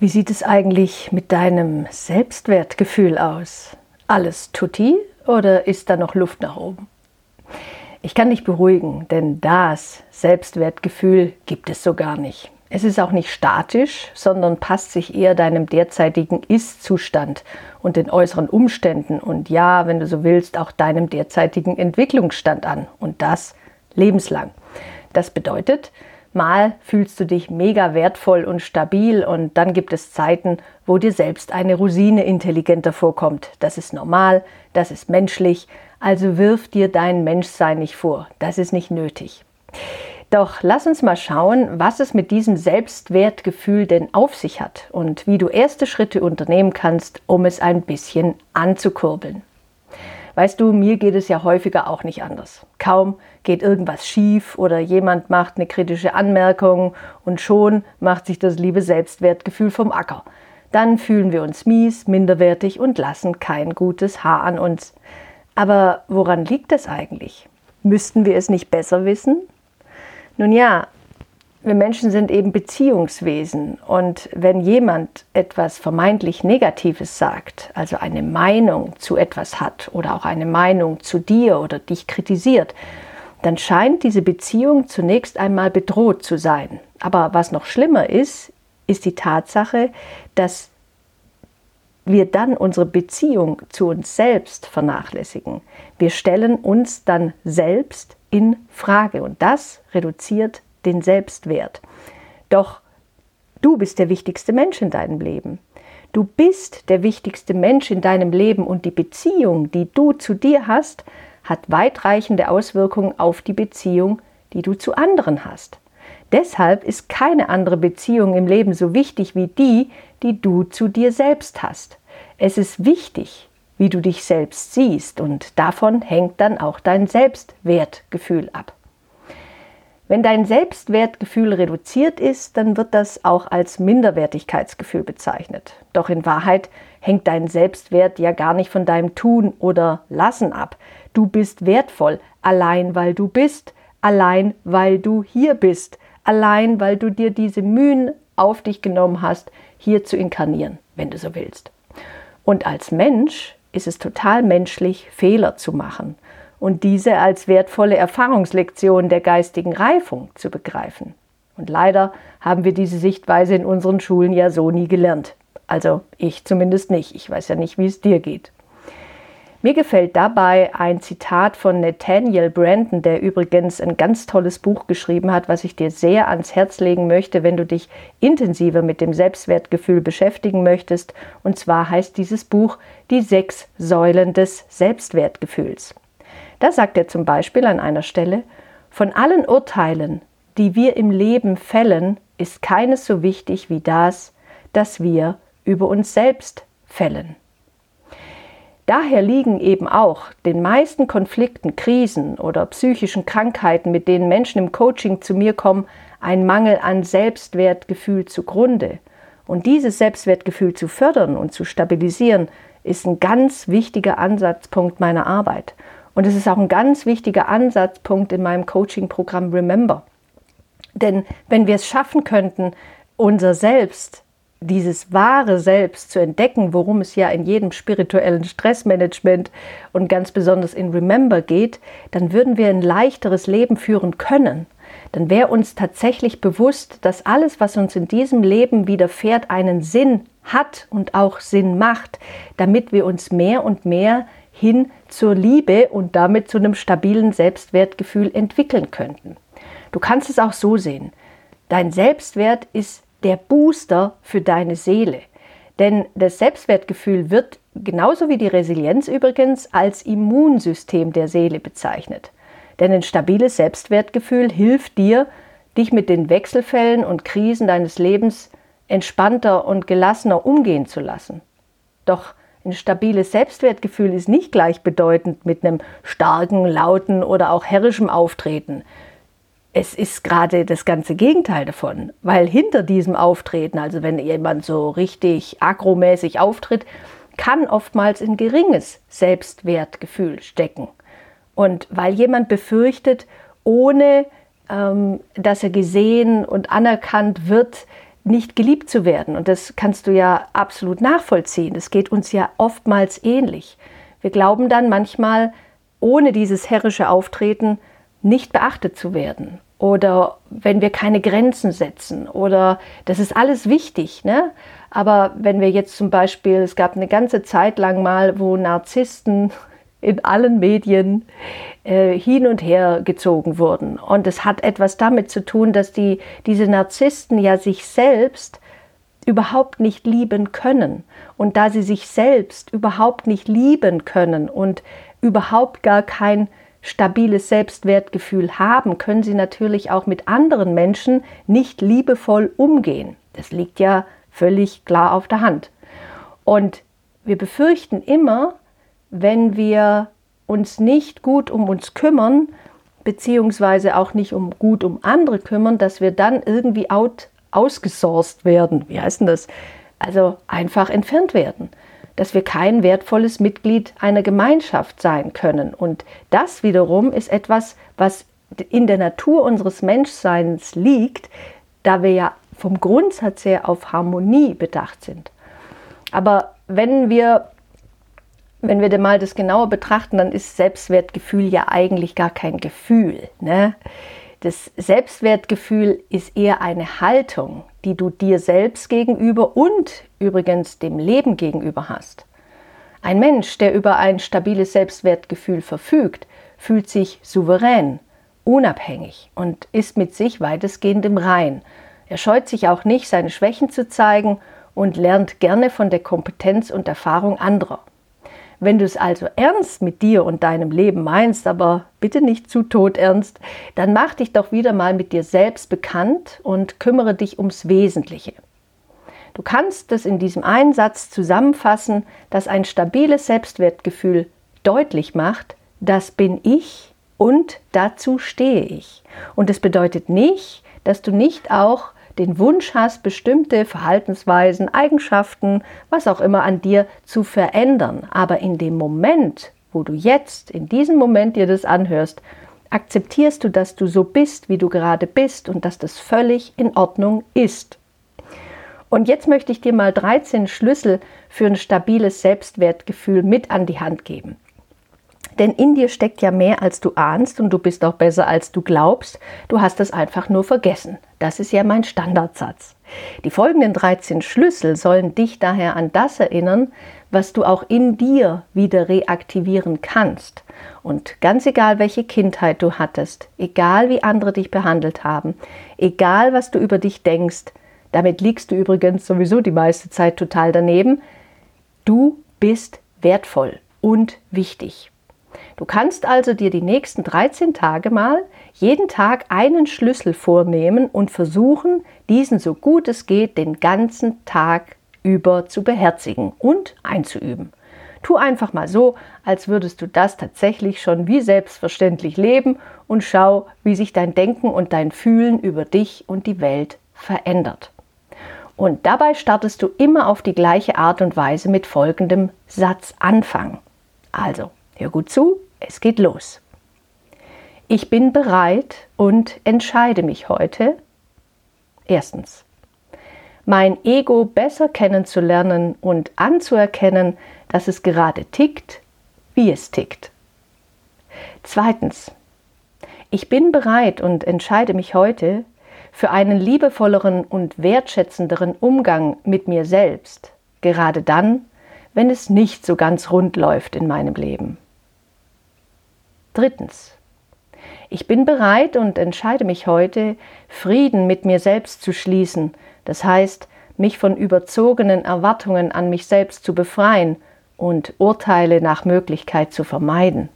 wie sieht es eigentlich mit deinem Selbstwertgefühl aus? Alles tutti oder ist da noch Luft nach oben? Ich kann dich beruhigen, denn das Selbstwertgefühl gibt es so gar nicht. Es ist auch nicht statisch, sondern passt sich eher deinem derzeitigen Ist-Zustand und den äußeren Umständen und ja, wenn du so willst, auch deinem derzeitigen Entwicklungsstand an und das lebenslang. Das bedeutet, Mal fühlst du dich mega wertvoll und stabil und dann gibt es Zeiten, wo dir selbst eine Rosine intelligenter vorkommt. Das ist normal, das ist menschlich, also wirf dir dein Menschsein nicht vor. Das ist nicht nötig. Doch lass uns mal schauen, was es mit diesem Selbstwertgefühl denn auf sich hat und wie du erste Schritte unternehmen kannst, um es ein bisschen anzukurbeln. Weißt du, mir geht es ja häufiger auch nicht anders. Kaum geht irgendwas schief oder jemand macht eine kritische Anmerkung und schon macht sich das liebe Selbstwertgefühl vom Acker. Dann fühlen wir uns mies, minderwertig und lassen kein gutes Haar an uns. Aber woran liegt es eigentlich? Müssten wir es nicht besser wissen? Nun ja, wir Menschen sind eben Beziehungswesen und wenn jemand etwas vermeintlich Negatives sagt, also eine Meinung zu etwas hat oder auch eine Meinung zu dir oder dich kritisiert, dann scheint diese Beziehung zunächst einmal bedroht zu sein. Aber was noch schlimmer ist, ist die Tatsache, dass wir dann unsere Beziehung zu uns selbst vernachlässigen. Wir stellen uns dann selbst in Frage und das reduziert den Selbstwert. Doch du bist der wichtigste Mensch in deinem Leben. Du bist der wichtigste Mensch in deinem Leben und die Beziehung, die du zu dir hast, hat weitreichende Auswirkungen auf die Beziehung, die du zu anderen hast. Deshalb ist keine andere Beziehung im Leben so wichtig wie die, die du zu dir selbst hast. Es ist wichtig, wie du dich selbst siehst und davon hängt dann auch dein Selbstwertgefühl ab. Wenn dein Selbstwertgefühl reduziert ist, dann wird das auch als Minderwertigkeitsgefühl bezeichnet. Doch in Wahrheit hängt dein Selbstwert ja gar nicht von deinem Tun oder Lassen ab. Du bist wertvoll, allein weil du bist, allein weil du hier bist, allein weil du dir diese Mühen auf dich genommen hast, hier zu inkarnieren, wenn du so willst. Und als Mensch ist es total menschlich, Fehler zu machen und diese als wertvolle Erfahrungslektion der geistigen Reifung zu begreifen. Und leider haben wir diese Sichtweise in unseren Schulen ja so nie gelernt. Also ich zumindest nicht. Ich weiß ja nicht, wie es dir geht. Mir gefällt dabei ein Zitat von Nathaniel Brandon, der übrigens ein ganz tolles Buch geschrieben hat, was ich dir sehr ans Herz legen möchte, wenn du dich intensiver mit dem Selbstwertgefühl beschäftigen möchtest. Und zwar heißt dieses Buch Die sechs Säulen des Selbstwertgefühls. Da sagt er zum Beispiel an einer Stelle, von allen Urteilen, die wir im Leben fällen, ist keines so wichtig wie das, das wir über uns selbst fällen. Daher liegen eben auch den meisten Konflikten, Krisen oder psychischen Krankheiten, mit denen Menschen im Coaching zu mir kommen, ein Mangel an Selbstwertgefühl zugrunde. Und dieses Selbstwertgefühl zu fördern und zu stabilisieren, ist ein ganz wichtiger Ansatzpunkt meiner Arbeit. Und es ist auch ein ganz wichtiger Ansatzpunkt in meinem Coaching-Programm Remember. Denn wenn wir es schaffen könnten, unser Selbst, dieses wahre Selbst zu entdecken, worum es ja in jedem spirituellen Stressmanagement und ganz besonders in Remember geht, dann würden wir ein leichteres Leben führen können. Dann wäre uns tatsächlich bewusst, dass alles, was uns in diesem Leben widerfährt, einen Sinn hat und auch Sinn macht, damit wir uns mehr und mehr hin zur Liebe und damit zu einem stabilen Selbstwertgefühl entwickeln könnten. Du kannst es auch so sehen. Dein Selbstwert ist der Booster für deine Seele. Denn das Selbstwertgefühl wird, genauso wie die Resilienz übrigens, als Immunsystem der Seele bezeichnet. Denn ein stabiles Selbstwertgefühl hilft dir, dich mit den Wechselfällen und Krisen deines Lebens entspannter und gelassener umgehen zu lassen. Doch ein stabiles Selbstwertgefühl ist nicht gleichbedeutend mit einem starken, lauten oder auch herrischen Auftreten. Es ist gerade das ganze Gegenteil davon, weil hinter diesem Auftreten, also wenn jemand so richtig agromäßig auftritt, kann oftmals ein geringes Selbstwertgefühl stecken. Und weil jemand befürchtet, ohne ähm, dass er gesehen und anerkannt wird, nicht geliebt zu werden. Und das kannst du ja absolut nachvollziehen. Das geht uns ja oftmals ähnlich. Wir glauben dann manchmal, ohne dieses herrische Auftreten nicht beachtet zu werden. Oder wenn wir keine Grenzen setzen. Oder das ist alles wichtig. Ne? Aber wenn wir jetzt zum Beispiel, es gab eine ganze Zeit lang mal, wo Narzissten in allen Medien äh, hin und her gezogen wurden. Und es hat etwas damit zu tun, dass die, diese Narzissten ja sich selbst überhaupt nicht lieben können. Und da sie sich selbst überhaupt nicht lieben können und überhaupt gar kein stabiles Selbstwertgefühl haben, können sie natürlich auch mit anderen Menschen nicht liebevoll umgehen. Das liegt ja völlig klar auf der Hand. Und wir befürchten immer, wenn wir uns nicht gut um uns kümmern, beziehungsweise auch nicht um gut um andere kümmern, dass wir dann irgendwie out, ausgesourced werden. Wie heißt denn das? Also einfach entfernt werden. Dass wir kein wertvolles Mitglied einer Gemeinschaft sein können. Und das wiederum ist etwas, was in der Natur unseres Menschseins liegt, da wir ja vom Grundsatz her auf Harmonie bedacht sind. Aber wenn wir wenn wir mal das genauer betrachten, dann ist Selbstwertgefühl ja eigentlich gar kein Gefühl. Ne? Das Selbstwertgefühl ist eher eine Haltung, die du dir selbst gegenüber und übrigens dem Leben gegenüber hast. Ein Mensch, der über ein stabiles Selbstwertgefühl verfügt, fühlt sich souverän, unabhängig und ist mit sich weitestgehend im Rein. Er scheut sich auch nicht, seine Schwächen zu zeigen und lernt gerne von der Kompetenz und Erfahrung anderer. Wenn du es also ernst mit dir und deinem Leben meinst, aber bitte nicht zu todernst, dann mach dich doch wieder mal mit dir selbst bekannt und kümmere dich ums Wesentliche. Du kannst es in diesem einen Satz zusammenfassen, dass ein stabiles Selbstwertgefühl deutlich macht, das bin ich und dazu stehe ich. Und es bedeutet nicht, dass du nicht auch den Wunsch hast, bestimmte Verhaltensweisen, Eigenschaften, was auch immer an dir zu verändern. Aber in dem Moment, wo du jetzt, in diesem Moment dir das anhörst, akzeptierst du, dass du so bist, wie du gerade bist und dass das völlig in Ordnung ist. Und jetzt möchte ich dir mal 13 Schlüssel für ein stabiles Selbstwertgefühl mit an die Hand geben. Denn in dir steckt ja mehr, als du ahnst und du bist auch besser, als du glaubst. Du hast es einfach nur vergessen. Das ist ja mein Standardsatz. Die folgenden 13 Schlüssel sollen dich daher an das erinnern, was du auch in dir wieder reaktivieren kannst. Und ganz egal, welche Kindheit du hattest, egal wie andere dich behandelt haben, egal was du über dich denkst, damit liegst du übrigens sowieso die meiste Zeit total daneben, du bist wertvoll und wichtig. Du kannst also dir die nächsten 13 Tage mal jeden Tag einen Schlüssel vornehmen und versuchen, diesen so gut es geht den ganzen Tag über zu beherzigen und einzuüben. Tu einfach mal so, als würdest du das tatsächlich schon wie selbstverständlich leben und schau, wie sich dein Denken und dein Fühlen über dich und die Welt verändert. Und dabei startest du immer auf die gleiche Art und Weise mit folgendem Satzanfang. Also, hör gut zu, es geht los. Ich bin bereit und entscheide mich heute. Erstens, mein Ego besser kennenzulernen und anzuerkennen, dass es gerade tickt, wie es tickt. Zweitens, ich bin bereit und entscheide mich heute für einen liebevolleren und wertschätzenderen Umgang mit mir selbst, gerade dann, wenn es nicht so ganz rund läuft in meinem Leben. Drittens. Ich bin bereit und entscheide mich heute, Frieden mit mir selbst zu schließen, das heißt, mich von überzogenen Erwartungen an mich selbst zu befreien und Urteile nach Möglichkeit zu vermeiden.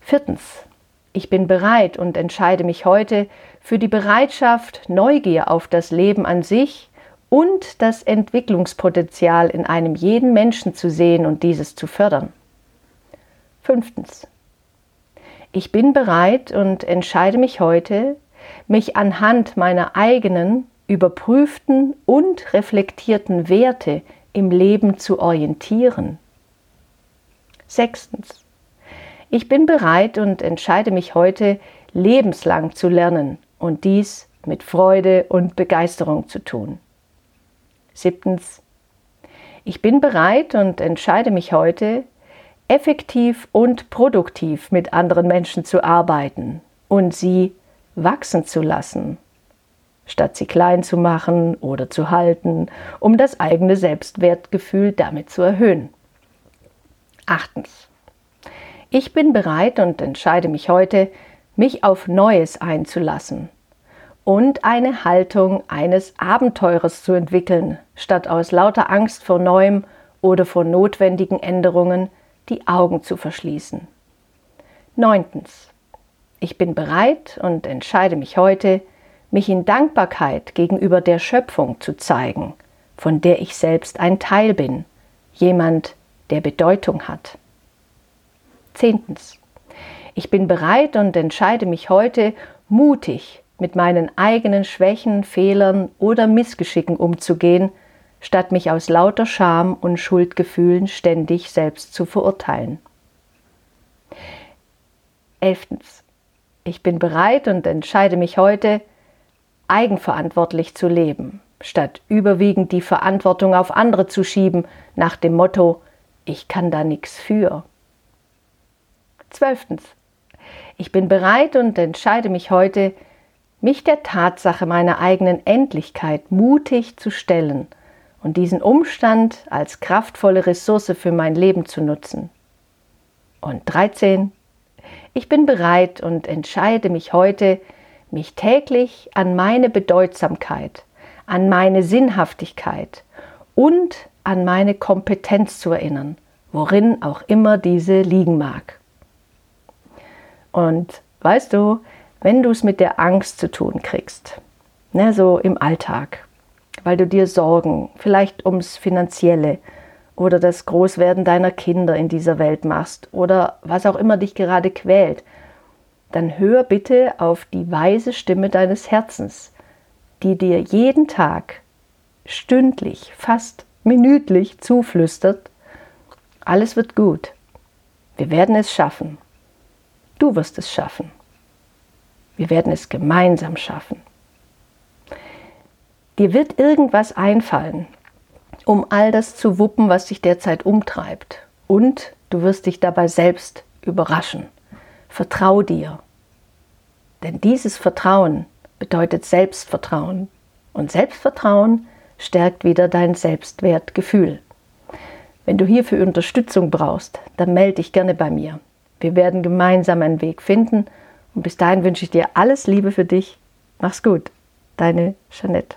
Viertens. Ich bin bereit und entscheide mich heute für die Bereitschaft, Neugier auf das Leben an sich und das Entwicklungspotenzial in einem jeden Menschen zu sehen und dieses zu fördern. Fünftens. Ich bin bereit und entscheide mich heute, mich anhand meiner eigenen, überprüften und reflektierten Werte im Leben zu orientieren. Sechstens. Ich bin bereit und entscheide mich heute, lebenslang zu lernen und dies mit Freude und Begeisterung zu tun. Siebtens. Ich bin bereit und entscheide mich heute, effektiv und produktiv mit anderen Menschen zu arbeiten und sie wachsen zu lassen, statt sie klein zu machen oder zu halten, um das eigene Selbstwertgefühl damit zu erhöhen. Achtens. Ich bin bereit und entscheide mich heute, mich auf Neues einzulassen und eine Haltung eines Abenteurers zu entwickeln, statt aus lauter Angst vor Neuem oder vor notwendigen Änderungen die Augen zu verschließen. Neuntens. Ich bin bereit und entscheide mich heute, mich in Dankbarkeit gegenüber der Schöpfung zu zeigen, von der ich selbst ein Teil bin, jemand, der Bedeutung hat. Zehntens. Ich bin bereit und entscheide mich heute mutig mit meinen eigenen Schwächen, Fehlern oder Missgeschicken umzugehen, statt mich aus lauter Scham und Schuldgefühlen ständig selbst zu verurteilen. Elftens. Ich bin bereit und entscheide mich heute, eigenverantwortlich zu leben, statt überwiegend die Verantwortung auf andere zu schieben, nach dem Motto, ich kann da nichts für. Zwölftens. Ich bin bereit und entscheide mich heute, mich der Tatsache meiner eigenen Endlichkeit mutig zu stellen und diesen Umstand als kraftvolle Ressource für mein Leben zu nutzen. Und 13. Ich bin bereit und entscheide mich heute, mich täglich an meine Bedeutsamkeit, an meine Sinnhaftigkeit und an meine Kompetenz zu erinnern, worin auch immer diese liegen mag. Und weißt du, wenn du es mit der Angst zu tun kriegst, ne, so im Alltag, weil du dir Sorgen, vielleicht ums Finanzielle oder das Großwerden deiner Kinder in dieser Welt machst oder was auch immer dich gerade quält, dann hör bitte auf die weise Stimme deines Herzens, die dir jeden Tag, stündlich, fast minütlich zuflüstert, alles wird gut, wir werden es schaffen. Du wirst es schaffen. Wir werden es gemeinsam schaffen. Dir wird irgendwas einfallen, um all das zu wuppen, was dich derzeit umtreibt. Und du wirst dich dabei selbst überraschen. Vertrau dir. Denn dieses Vertrauen bedeutet Selbstvertrauen. Und Selbstvertrauen stärkt wieder dein Selbstwertgefühl. Wenn du hierfür Unterstützung brauchst, dann melde dich gerne bei mir. Wir werden gemeinsam einen Weg finden. Und bis dahin wünsche ich dir alles Liebe für dich. Mach's gut. Deine Jeanette.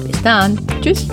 Dann. Tschüss.